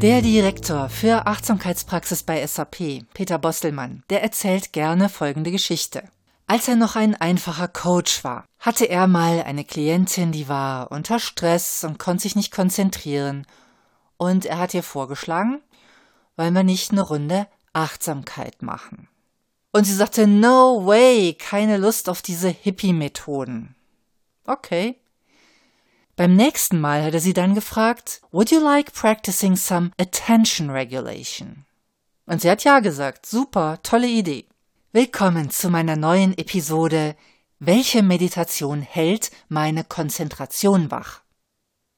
Der Direktor für Achtsamkeitspraxis bei SAP, Peter Bostelmann, der erzählt gerne folgende Geschichte. Als er noch ein einfacher Coach war, hatte er mal eine Klientin, die war unter Stress und konnte sich nicht konzentrieren. Und er hat ihr vorgeschlagen, wollen wir nicht eine Runde Achtsamkeit machen. Und sie sagte, no way, keine Lust auf diese Hippie-Methoden. Okay. Beim nächsten Mal hat er sie dann gefragt, would you like practicing some attention regulation? Und sie hat ja gesagt, super, tolle Idee. Willkommen zu meiner neuen Episode Welche Meditation hält meine Konzentration wach?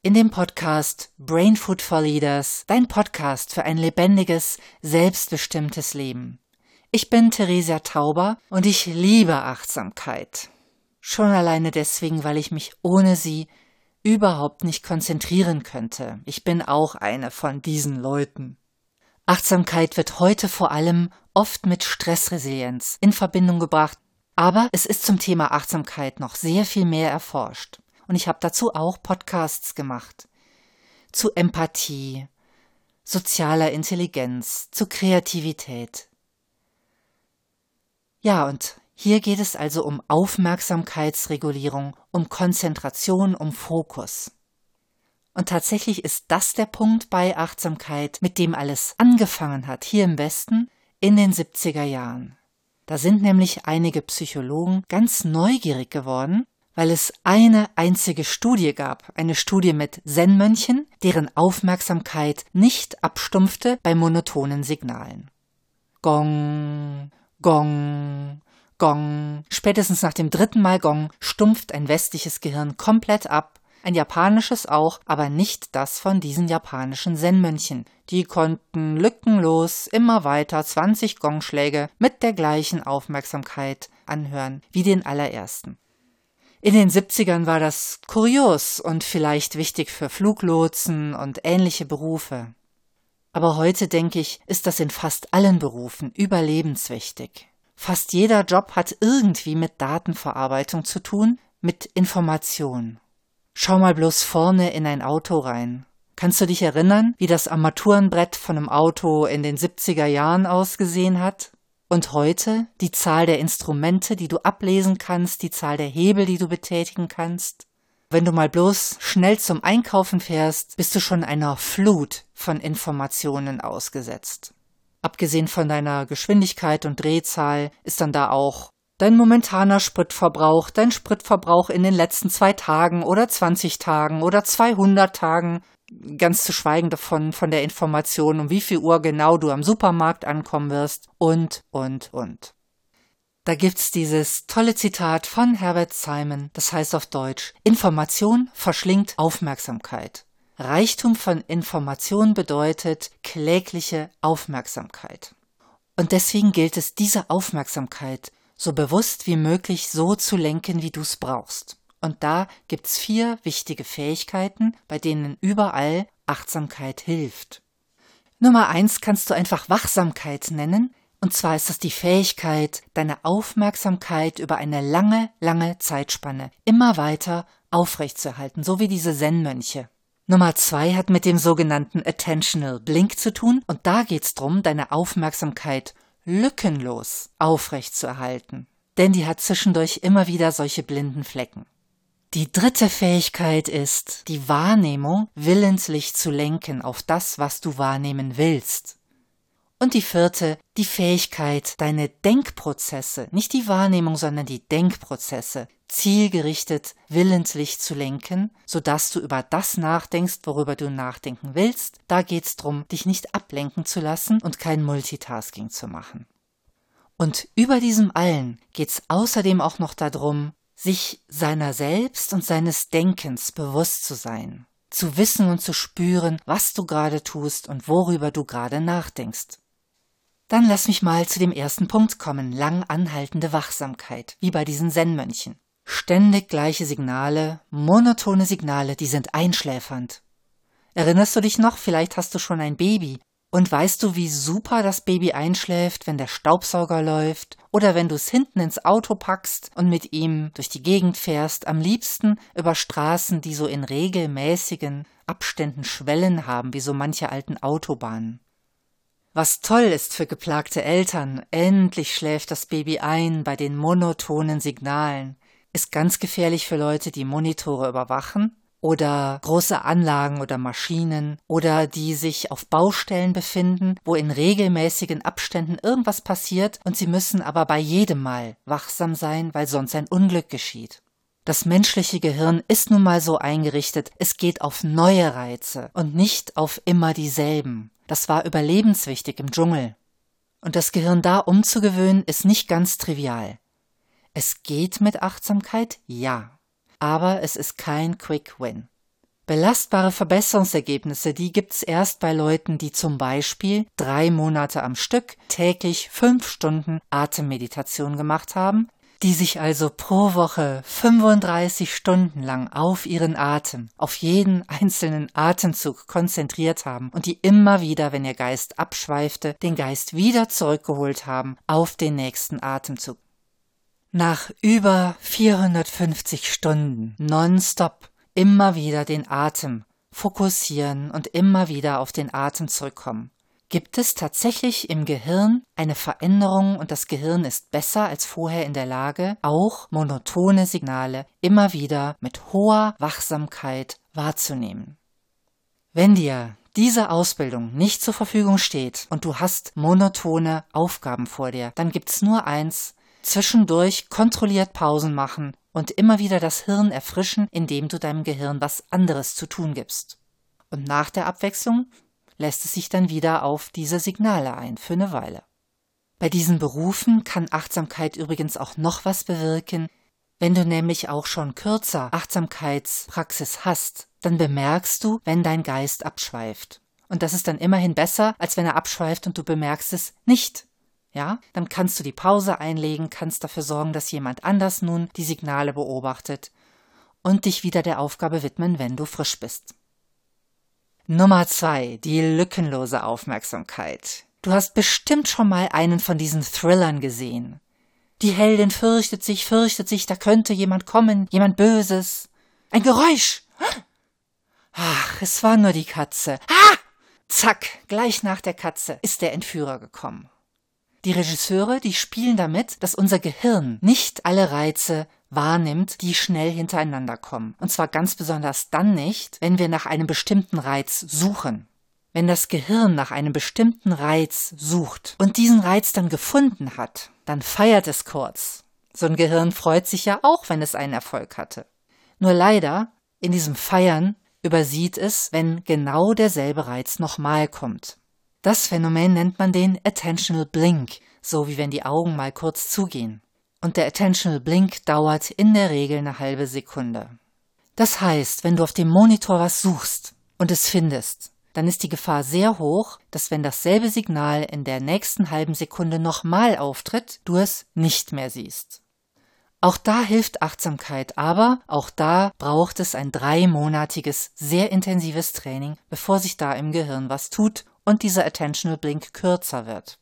In dem Podcast Brain Food for Leaders, dein Podcast für ein lebendiges, selbstbestimmtes Leben. Ich bin Theresia Tauber und ich liebe Achtsamkeit. Schon alleine deswegen, weil ich mich ohne sie überhaupt nicht konzentrieren könnte. Ich bin auch eine von diesen Leuten. Achtsamkeit wird heute vor allem oft mit Stressresilienz in Verbindung gebracht, aber es ist zum Thema Achtsamkeit noch sehr viel mehr erforscht. Und ich habe dazu auch Podcasts gemacht. Zu Empathie, sozialer Intelligenz, zu Kreativität. Ja, und hier geht es also um Aufmerksamkeitsregulierung, um Konzentration, um Fokus. Und tatsächlich ist das der Punkt bei Achtsamkeit, mit dem alles angefangen hat, hier im Westen in den 70er Jahren. Da sind nämlich einige Psychologen ganz neugierig geworden, weil es eine einzige Studie gab, eine Studie mit Zen-Mönchen, deren Aufmerksamkeit nicht abstumpfte bei monotonen Signalen. Gong, Gong, Gong. Spätestens nach dem dritten Mal Gong stumpft ein westliches Gehirn komplett ab, ein japanisches auch, aber nicht das von diesen japanischen Zen-Mönchen. Die konnten lückenlos immer weiter 20 Gongschläge mit der gleichen Aufmerksamkeit anhören wie den allerersten. In den 70ern war das kurios und vielleicht wichtig für Fluglotsen und ähnliche Berufe. Aber heute, denke ich, ist das in fast allen Berufen überlebenswichtig. Fast jeder Job hat irgendwie mit Datenverarbeitung zu tun, mit Information. Schau mal bloß vorne in ein Auto rein. Kannst du dich erinnern, wie das Armaturenbrett von einem Auto in den 70er Jahren ausgesehen hat? Und heute die Zahl der Instrumente, die du ablesen kannst, die Zahl der Hebel, die du betätigen kannst? Wenn du mal bloß schnell zum Einkaufen fährst, bist du schon einer Flut von Informationen ausgesetzt. Abgesehen von deiner Geschwindigkeit und Drehzahl ist dann da auch dein momentaner Spritverbrauch, dein Spritverbrauch in den letzten zwei Tagen oder 20 Tagen oder 200 Tagen, ganz zu schweigen davon, von der Information, um wie viel Uhr genau du am Supermarkt ankommen wirst und, und, und. Da gibt's dieses tolle Zitat von Herbert Simon, das heißt auf Deutsch, Information verschlingt Aufmerksamkeit. Reichtum von Information bedeutet klägliche Aufmerksamkeit. Und deswegen gilt es, diese Aufmerksamkeit so bewusst wie möglich so zu lenken, wie du's brauchst. Und da gibt's vier wichtige Fähigkeiten, bei denen überall Achtsamkeit hilft. Nummer eins kannst du einfach Wachsamkeit nennen, und zwar ist es die Fähigkeit, deine Aufmerksamkeit über eine lange, lange Zeitspanne immer weiter aufrechtzuerhalten, so wie diese Zen-Mönche. Nummer zwei hat mit dem sogenannten Attentional Blink zu tun und da geht's drum, deine Aufmerksamkeit lückenlos aufrechtzuerhalten. Denn die hat zwischendurch immer wieder solche blinden Flecken. Die dritte Fähigkeit ist, die Wahrnehmung willenslich zu lenken auf das, was du wahrnehmen willst. Und die vierte, die Fähigkeit, deine Denkprozesse, nicht die Wahrnehmung, sondern die Denkprozesse, zielgerichtet, willentlich zu lenken, sodass du über das nachdenkst, worüber du nachdenken willst. Da geht's drum, dich nicht ablenken zu lassen und kein Multitasking zu machen. Und über diesem allen geht's außerdem auch noch darum, sich seiner selbst und seines Denkens bewusst zu sein, zu wissen und zu spüren, was du gerade tust und worüber du gerade nachdenkst. Dann lass mich mal zu dem ersten Punkt kommen, lang anhaltende Wachsamkeit, wie bei diesen Zen-Mönchen. Ständig gleiche Signale, monotone Signale, die sind einschläfernd. Erinnerst du dich noch, vielleicht hast du schon ein Baby, Und weißt du, wie super das Baby einschläft, wenn der Staubsauger läuft oder wenn du es hinten ins Auto packst und mit ihm durch die Gegend fährst, am liebsten über Straßen, die so in regelmäßigen Abständen Schwellen haben, wie so manche alten Autobahnen. Was toll ist für geplagte Eltern, endlich schläft das Baby ein bei den monotonen Signalen, ist ganz gefährlich für Leute, die Monitore überwachen oder große Anlagen oder Maschinen oder die sich auf Baustellen befinden, wo in regelmäßigen Abständen irgendwas passiert und sie müssen aber bei jedem Mal wachsam sein, weil sonst ein Unglück geschieht. Das menschliche Gehirn ist nun mal so eingerichtet, es geht auf neue Reize und nicht auf immer dieselben. Das war überlebenswichtig im Dschungel. Und das Gehirn da umzugewöhnen ist nicht ganz trivial. Es geht mit Achtsamkeit, ja aber es ist kein Quick Win. Belastbare Verbesserungsergebnisse, die gibt's erst bei Leuten, die zum Beispiel drei Monate am Stück täglich fünf Stunden Atemmeditation gemacht haben, die sich also pro Woche 35 Stunden lang auf ihren Atem, auf jeden einzelnen Atemzug konzentriert haben und die immer wieder, wenn ihr Geist abschweifte, den Geist wieder zurückgeholt haben auf den nächsten Atemzug. Nach über 450 Stunden nonstop immer wieder den Atem fokussieren und immer wieder auf den Atem zurückkommen. Gibt es tatsächlich im Gehirn eine Veränderung und das Gehirn ist besser als vorher in der Lage, auch monotone Signale immer wieder mit hoher Wachsamkeit wahrzunehmen? Wenn dir diese Ausbildung nicht zur Verfügung steht und du hast monotone Aufgaben vor dir, dann gibt's nur eins, Zwischendurch kontrolliert Pausen machen und immer wieder das Hirn erfrischen, indem du deinem Gehirn was anderes zu tun gibst. Und nach der Abwechslung lässt es sich dann wieder auf diese Signale ein für eine Weile. Bei diesen Berufen kann Achtsamkeit übrigens auch noch was bewirken. Wenn du nämlich auch schon kürzer Achtsamkeitspraxis hast, dann bemerkst du, wenn dein Geist abschweift. Und das ist dann immerhin besser, als wenn er abschweift und du bemerkst es nicht. Ja, dann kannst du die Pause einlegen, kannst dafür sorgen, dass jemand anders nun die Signale beobachtet und dich wieder der Aufgabe widmen, wenn du frisch bist. Nummer zwei, die lückenlose Aufmerksamkeit. Du hast bestimmt schon mal einen von diesen Thrillern gesehen. Die Heldin fürchtet sich, fürchtet sich, da könnte jemand kommen, jemand Böses. Ein Geräusch! Ach, es war nur die Katze. Ah! Zack, gleich nach der Katze ist der Entführer gekommen. Die Regisseure, die spielen damit, dass unser Gehirn nicht alle Reize wahrnimmt, die schnell hintereinander kommen. Und zwar ganz besonders dann nicht, wenn wir nach einem bestimmten Reiz suchen. Wenn das Gehirn nach einem bestimmten Reiz sucht und diesen Reiz dann gefunden hat, dann feiert es kurz. So ein Gehirn freut sich ja auch, wenn es einen Erfolg hatte. Nur leider, in diesem Feiern übersieht es, wenn genau derselbe Reiz nochmal kommt. Das Phänomen nennt man den Attentional Blink, so wie wenn die Augen mal kurz zugehen. Und der Attentional Blink dauert in der Regel eine halbe Sekunde. Das heißt, wenn du auf dem Monitor was suchst und es findest, dann ist die Gefahr sehr hoch, dass wenn dasselbe Signal in der nächsten halben Sekunde nochmal auftritt, du es nicht mehr siehst. Auch da hilft Achtsamkeit, aber auch da braucht es ein dreimonatiges, sehr intensives Training, bevor sich da im Gehirn was tut und dieser Attentional Blink kürzer wird.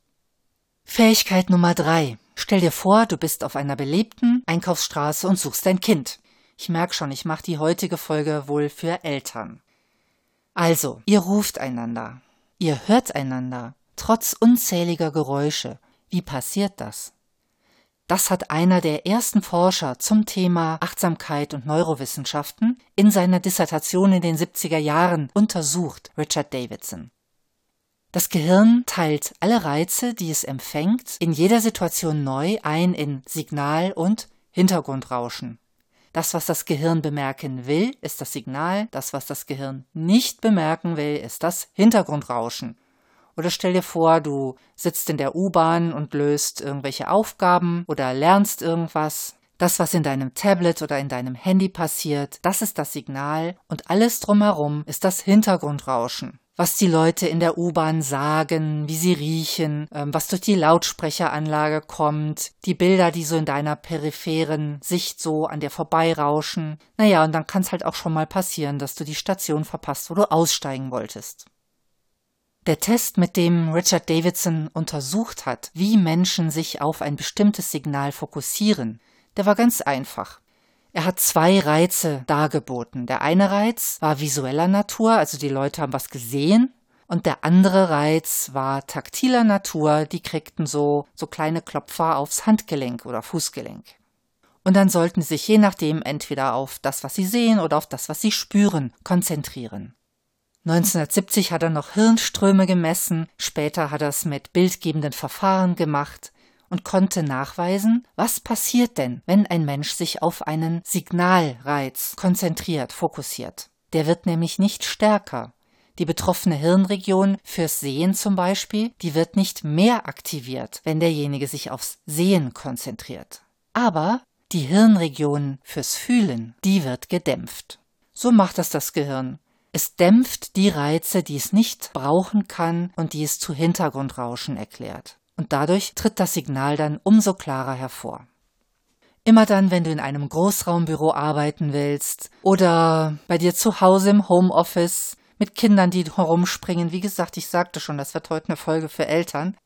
Fähigkeit Nummer drei. Stell dir vor, du bist auf einer belebten Einkaufsstraße und suchst dein Kind. Ich merke schon, ich mache die heutige Folge wohl für Eltern. Also, ihr ruft einander. Ihr hört einander, trotz unzähliger Geräusche. Wie passiert das? Das hat einer der ersten Forscher zum Thema Achtsamkeit und Neurowissenschaften in seiner Dissertation in den 70er Jahren untersucht, Richard Davidson. Das Gehirn teilt alle Reize, die es empfängt, in jeder Situation neu ein in Signal und Hintergrundrauschen. Das, was das Gehirn bemerken will, ist das Signal, das, was das Gehirn nicht bemerken will, ist das Hintergrundrauschen. Oder stell dir vor, du sitzt in der U-Bahn und löst irgendwelche Aufgaben oder lernst irgendwas. Das, was in deinem Tablet oder in deinem Handy passiert, das ist das Signal und alles drumherum ist das Hintergrundrauschen was die Leute in der U-Bahn sagen, wie sie riechen, ähm, was durch die Lautsprecheranlage kommt, die Bilder, die so in deiner peripheren Sicht so an dir vorbeirauschen. Naja, und dann kann es halt auch schon mal passieren, dass du die Station verpasst, wo du aussteigen wolltest. Der Test, mit dem Richard Davidson untersucht hat, wie Menschen sich auf ein bestimmtes Signal fokussieren, der war ganz einfach. Er hat zwei Reize dargeboten. Der eine Reiz war visueller Natur, also die Leute haben was gesehen, und der andere Reiz war taktiler Natur, die kriegten so, so kleine Klopfer aufs Handgelenk oder Fußgelenk. Und dann sollten sie sich je nachdem entweder auf das, was sie sehen oder auf das, was sie spüren, konzentrieren. 1970 hat er noch Hirnströme gemessen, später hat er es mit bildgebenden Verfahren gemacht und konnte nachweisen, was passiert denn, wenn ein Mensch sich auf einen Signalreiz konzentriert, fokussiert. Der wird nämlich nicht stärker. Die betroffene Hirnregion fürs Sehen zum Beispiel, die wird nicht mehr aktiviert, wenn derjenige sich aufs Sehen konzentriert. Aber die Hirnregion fürs Fühlen, die wird gedämpft. So macht das das Gehirn. Es dämpft die Reize, die es nicht brauchen kann und die es zu Hintergrundrauschen erklärt. Und dadurch tritt das Signal dann umso klarer hervor. Immer dann, wenn du in einem Großraumbüro arbeiten willst oder bei dir zu Hause im Homeoffice mit Kindern, die herumspringen, wie gesagt, ich sagte schon, das wird heute eine Folge für Eltern,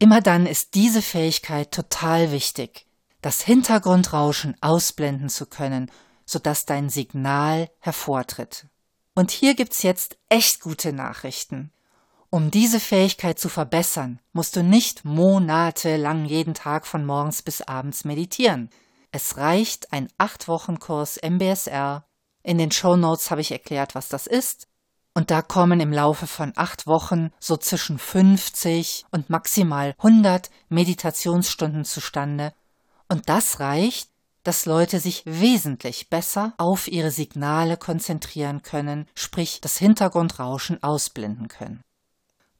immer dann ist diese Fähigkeit total wichtig, das Hintergrundrauschen ausblenden zu können, sodass dein Signal hervortritt. Und hier gibt's jetzt echt gute Nachrichten. Um diese Fähigkeit zu verbessern, musst du nicht monatelang jeden Tag von morgens bis abends meditieren. Es reicht ein acht Wochen Kurs MBSR. In den Show Notes habe ich erklärt, was das ist. Und da kommen im Laufe von acht Wochen so zwischen 50 und maximal 100 Meditationsstunden zustande. Und das reicht, dass Leute sich wesentlich besser auf ihre Signale konzentrieren können, sprich das Hintergrundrauschen ausblenden können.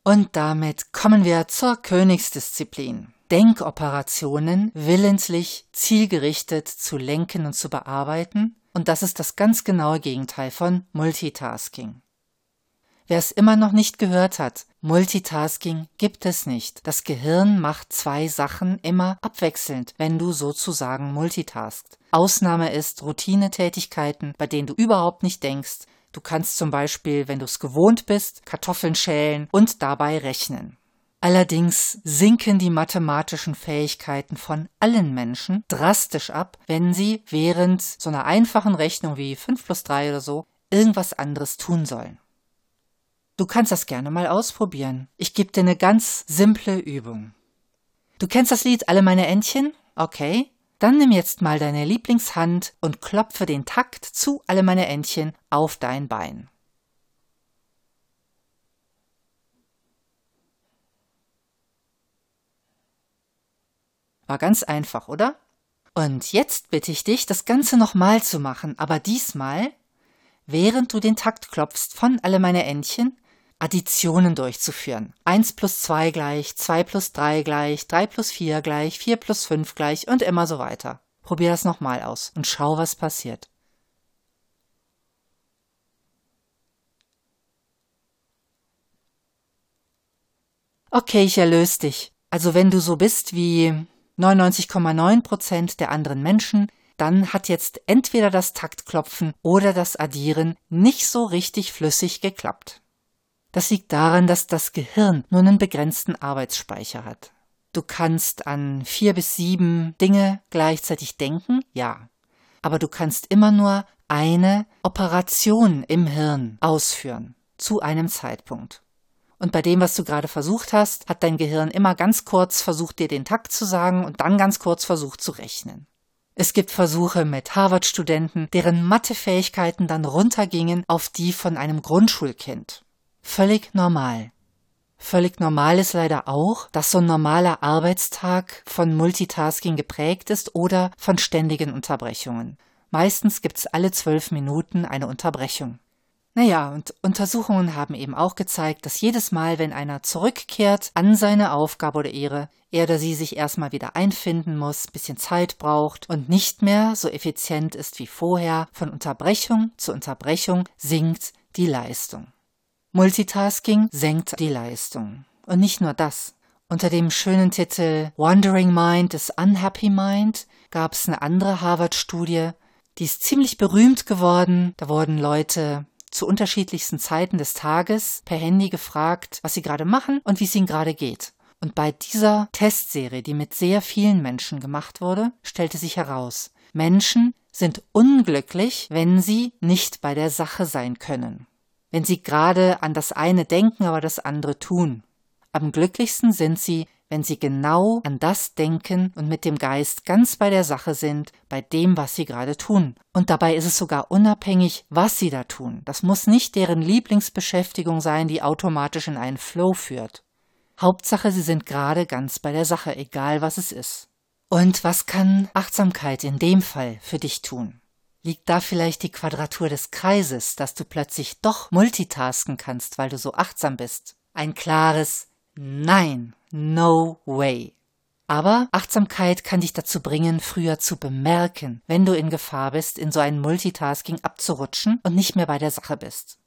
Und damit kommen wir zur Königsdisziplin. Denkoperationen willentlich zielgerichtet zu lenken und zu bearbeiten, und das ist das ganz genaue Gegenteil von Multitasking. Wer es immer noch nicht gehört hat, Multitasking gibt es nicht. Das Gehirn macht zwei Sachen immer abwechselnd, wenn du sozusagen multitaskst. Ausnahme ist Routinetätigkeiten, bei denen du überhaupt nicht denkst. Du kannst zum Beispiel, wenn du es gewohnt bist, Kartoffeln schälen und dabei rechnen. Allerdings sinken die mathematischen Fähigkeiten von allen Menschen drastisch ab, wenn sie während so einer einfachen Rechnung wie 5 plus 3 oder so irgendwas anderes tun sollen. Du kannst das gerne mal ausprobieren. Ich gebe dir eine ganz simple Übung. Du kennst das Lied Alle meine Entchen? Okay. Dann nimm jetzt mal deine Lieblingshand und klopfe den Takt zu Alle meine Entchen auf dein Bein. War ganz einfach, oder? Und jetzt bitte ich dich, das Ganze nochmal zu machen, aber diesmal, während du den Takt klopfst von Alle meine Entchen, Additionen durchzuführen. 1 plus 2 gleich, 2 plus 3 gleich, 3 plus 4 gleich, 4 plus 5 gleich und immer so weiter. Probier das nochmal aus und schau, was passiert. Okay, ich erlöse dich. Also wenn du so bist wie 99,9 Prozent der anderen Menschen, dann hat jetzt entweder das Taktklopfen oder das Addieren nicht so richtig flüssig geklappt. Das liegt daran, dass das Gehirn nur einen begrenzten Arbeitsspeicher hat. Du kannst an vier bis sieben Dinge gleichzeitig denken, ja. Aber du kannst immer nur eine Operation im Hirn ausführen, zu einem Zeitpunkt. Und bei dem, was du gerade versucht hast, hat dein Gehirn immer ganz kurz versucht, dir den Takt zu sagen und dann ganz kurz versucht zu rechnen. Es gibt Versuche mit Harvard-Studenten, deren Mathefähigkeiten dann runtergingen auf die von einem Grundschulkind. Völlig normal. Völlig normal ist leider auch, dass so ein normaler Arbeitstag von Multitasking geprägt ist oder von ständigen Unterbrechungen. Meistens gibt's alle zwölf Minuten eine Unterbrechung. Naja, und Untersuchungen haben eben auch gezeigt, dass jedes Mal, wenn einer zurückkehrt an seine Aufgabe oder Ehre, er oder sie sich erstmal wieder einfinden muss, bisschen Zeit braucht und nicht mehr so effizient ist wie vorher, von Unterbrechung zu Unterbrechung sinkt die Leistung. Multitasking senkt die Leistung. Und nicht nur das. Unter dem schönen Titel Wandering Mind is Unhappy Mind gab es eine andere Harvard-Studie, die ist ziemlich berühmt geworden. Da wurden Leute zu unterschiedlichsten Zeiten des Tages per Handy gefragt, was sie gerade machen und wie es ihnen gerade geht. Und bei dieser Testserie, die mit sehr vielen Menschen gemacht wurde, stellte sich heraus, Menschen sind unglücklich, wenn sie nicht bei der Sache sein können. Wenn sie gerade an das eine denken, aber das andere tun. Am glücklichsten sind sie, wenn sie genau an das denken und mit dem Geist ganz bei der Sache sind, bei dem, was sie gerade tun. Und dabei ist es sogar unabhängig, was sie da tun. Das muss nicht deren Lieblingsbeschäftigung sein, die automatisch in einen Flow führt. Hauptsache, sie sind gerade ganz bei der Sache, egal was es ist. Und was kann Achtsamkeit in dem Fall für dich tun? Liegt da vielleicht die Quadratur des Kreises, dass du plötzlich doch multitasken kannst, weil du so achtsam bist? Ein klares Nein, no way. Aber Achtsamkeit kann dich dazu bringen, früher zu bemerken, wenn du in Gefahr bist, in so ein Multitasking abzurutschen und nicht mehr bei der Sache bist.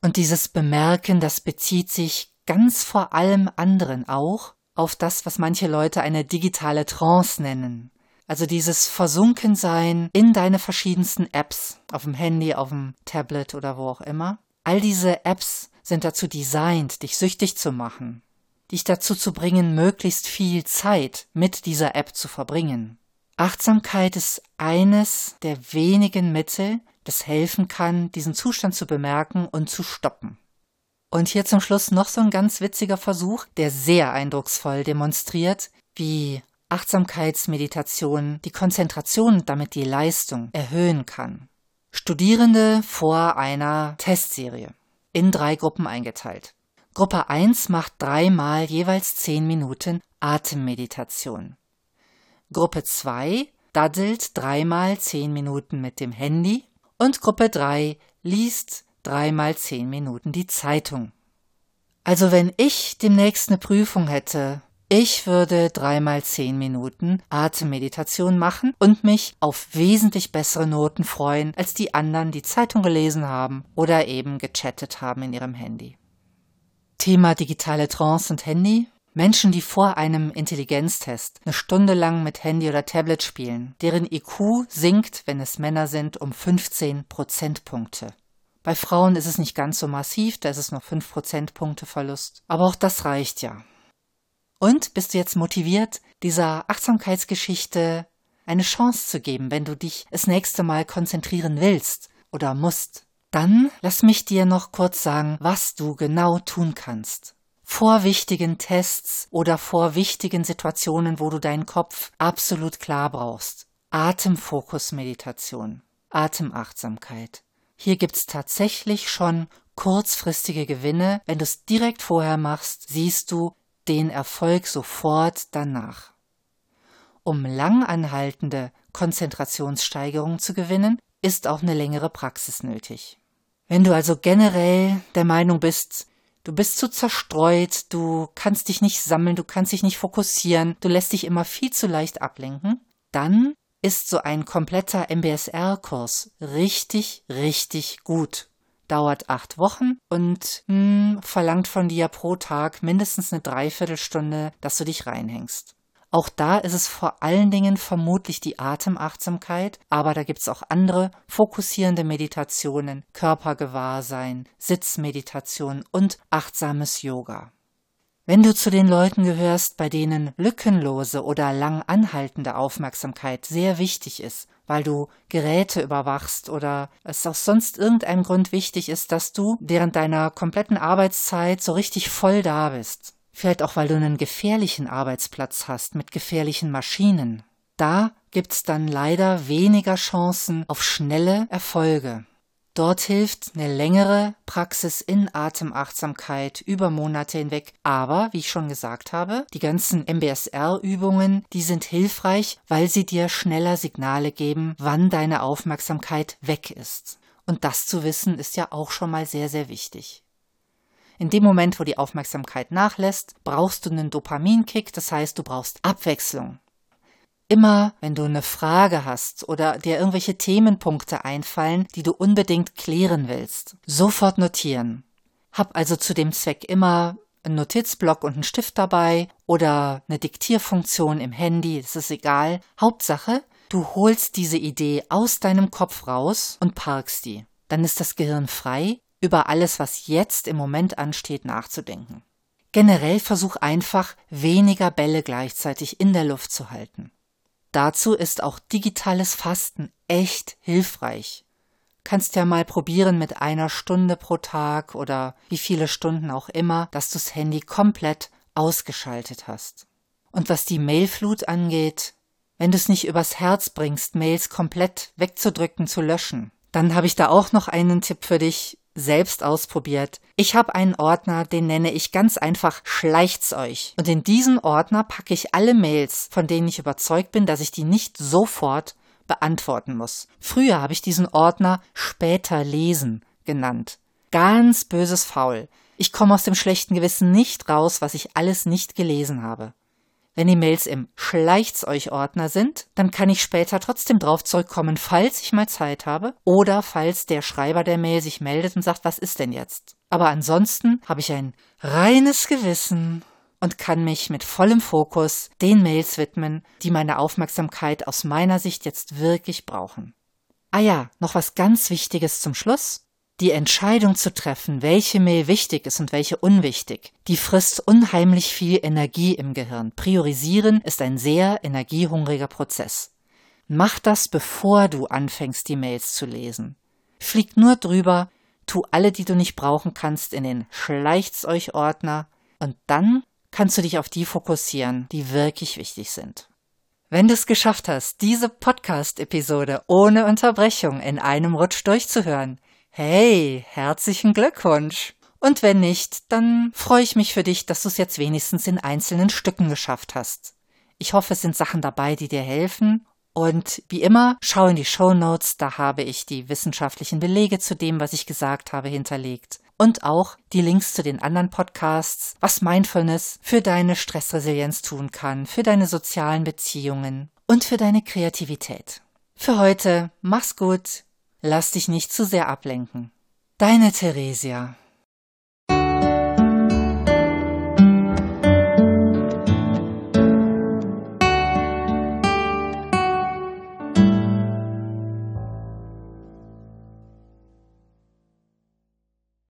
Und dieses Bemerken, das bezieht sich ganz vor allem anderen auch auf das, was manche Leute eine digitale Trance nennen. Also dieses Versunkensein in deine verschiedensten Apps, auf dem Handy, auf dem Tablet oder wo auch immer. All diese Apps sind dazu designt, dich süchtig zu machen, dich dazu zu bringen, möglichst viel Zeit mit dieser App zu verbringen. Achtsamkeit ist eines der wenigen Mittel, das helfen kann, diesen Zustand zu bemerken und zu stoppen. Und hier zum Schluss noch so ein ganz witziger Versuch, der sehr eindrucksvoll demonstriert, wie Achtsamkeitsmeditation die Konzentration damit die Leistung erhöhen kann. Studierende vor einer Testserie in drei Gruppen eingeteilt. Gruppe 1 macht dreimal jeweils 10 Minuten Atemmeditation. Gruppe 2 daddelt dreimal 10 Minuten mit dem Handy und Gruppe 3 liest dreimal 10 Minuten die Zeitung. Also wenn ich demnächst eine Prüfung hätte, ich würde dreimal 10 Minuten Atemmeditation machen und mich auf wesentlich bessere Noten freuen, als die anderen, die Zeitung gelesen haben oder eben gechattet haben in ihrem Handy. Thema digitale Trance und Handy. Menschen, die vor einem Intelligenztest eine Stunde lang mit Handy oder Tablet spielen, deren IQ sinkt, wenn es Männer sind, um 15 Prozentpunkte. Bei Frauen ist es nicht ganz so massiv, da ist es nur 5 Prozentpunkte Verlust. Aber auch das reicht ja. Und bist du jetzt motiviert, dieser Achtsamkeitsgeschichte eine Chance zu geben, wenn du dich das nächste Mal konzentrieren willst oder musst? Dann lass mich dir noch kurz sagen, was du genau tun kannst. Vor wichtigen Tests oder vor wichtigen Situationen, wo du deinen Kopf absolut klar brauchst. Atemfokusmeditation, Atemachtsamkeit. Hier gibt's tatsächlich schon kurzfristige Gewinne. Wenn du es direkt vorher machst, siehst du den Erfolg sofort danach. Um langanhaltende Konzentrationssteigerung zu gewinnen, ist auch eine längere Praxis nötig. Wenn du also generell der Meinung bist, du bist zu zerstreut, du kannst dich nicht sammeln, du kannst dich nicht fokussieren, du lässt dich immer viel zu leicht ablenken, dann ist so ein kompletter MBSR-Kurs richtig, richtig gut. Dauert acht Wochen und mh, hm, verlangt von dir pro Tag mindestens eine Dreiviertelstunde, dass du dich reinhängst. Auch da ist es vor allen Dingen vermutlich die Atemachtsamkeit, aber da gibt es auch andere fokussierende Meditationen, Körpergewahrsein, Sitzmeditation und achtsames Yoga. Wenn du zu den Leuten gehörst, bei denen lückenlose oder lang anhaltende Aufmerksamkeit sehr wichtig ist, weil du Geräte überwachst oder es aus sonst irgendeinem Grund wichtig ist, dass du während deiner kompletten Arbeitszeit so richtig voll da bist, Vielleicht auch, weil du einen gefährlichen Arbeitsplatz hast mit gefährlichen Maschinen. Da gibt's dann leider weniger Chancen auf schnelle Erfolge. Dort hilft eine längere Praxis in Atemachtsamkeit über Monate hinweg. Aber, wie ich schon gesagt habe, die ganzen MBSR-Übungen, die sind hilfreich, weil sie dir schneller Signale geben, wann deine Aufmerksamkeit weg ist. Und das zu wissen ist ja auch schon mal sehr, sehr wichtig. In dem Moment, wo die Aufmerksamkeit nachlässt, brauchst du einen Dopaminkick, das heißt, du brauchst Abwechslung. Immer, wenn du eine Frage hast oder dir irgendwelche Themenpunkte einfallen, die du unbedingt klären willst, sofort notieren. Hab also zu dem Zweck immer einen Notizblock und einen Stift dabei oder eine Diktierfunktion im Handy, das ist egal. Hauptsache, du holst diese Idee aus deinem Kopf raus und parkst die. Dann ist das Gehirn frei über alles, was jetzt im Moment ansteht, nachzudenken. Generell versuch einfach, weniger Bälle gleichzeitig in der Luft zu halten. Dazu ist auch digitales Fasten echt hilfreich. Kannst ja mal probieren mit einer Stunde pro Tag oder wie viele Stunden auch immer, dass du das Handy komplett ausgeschaltet hast. Und was die Mailflut angeht, wenn du es nicht übers Herz bringst, Mails komplett wegzudrücken, zu löschen, dann habe ich da auch noch einen Tipp für dich selbst ausprobiert. Ich habe einen Ordner, den nenne ich ganz einfach Schleicht's euch. Und in diesen Ordner packe ich alle Mails, von denen ich überzeugt bin, dass ich die nicht sofort beantworten muss. Früher habe ich diesen Ordner später lesen genannt. Ganz böses Faul. Ich komme aus dem schlechten Gewissen nicht raus, was ich alles nicht gelesen habe. Wenn die Mails im Schleicht's euch Ordner sind, dann kann ich später trotzdem drauf zurückkommen, falls ich mal Zeit habe oder falls der Schreiber der Mail sich meldet und sagt, was ist denn jetzt? Aber ansonsten habe ich ein reines Gewissen und kann mich mit vollem Fokus den Mails widmen, die meine Aufmerksamkeit aus meiner Sicht jetzt wirklich brauchen. Ah ja, noch was ganz Wichtiges zum Schluss. Die Entscheidung zu treffen, welche Mail wichtig ist und welche unwichtig, die frisst unheimlich viel Energie im Gehirn. Priorisieren ist ein sehr energiehungriger Prozess. Mach das, bevor du anfängst, die Mails zu lesen. Flieg nur drüber, tu alle, die du nicht brauchen kannst, in den Schleicht's euch Ordner und dann kannst du dich auf die fokussieren, die wirklich wichtig sind. Wenn du es geschafft hast, diese Podcast-Episode ohne Unterbrechung in einem Rutsch durchzuhören, Hey, herzlichen Glückwunsch. Und wenn nicht, dann freue ich mich für dich, dass du es jetzt wenigstens in einzelnen Stücken geschafft hast. Ich hoffe, es sind Sachen dabei, die dir helfen. Und wie immer, schau in die Show Notes, da habe ich die wissenschaftlichen Belege zu dem, was ich gesagt habe, hinterlegt. Und auch die Links zu den anderen Podcasts, was Mindfulness für deine Stressresilienz tun kann, für deine sozialen Beziehungen und für deine Kreativität. Für heute, mach's gut, Lass dich nicht zu sehr ablenken. Deine Theresia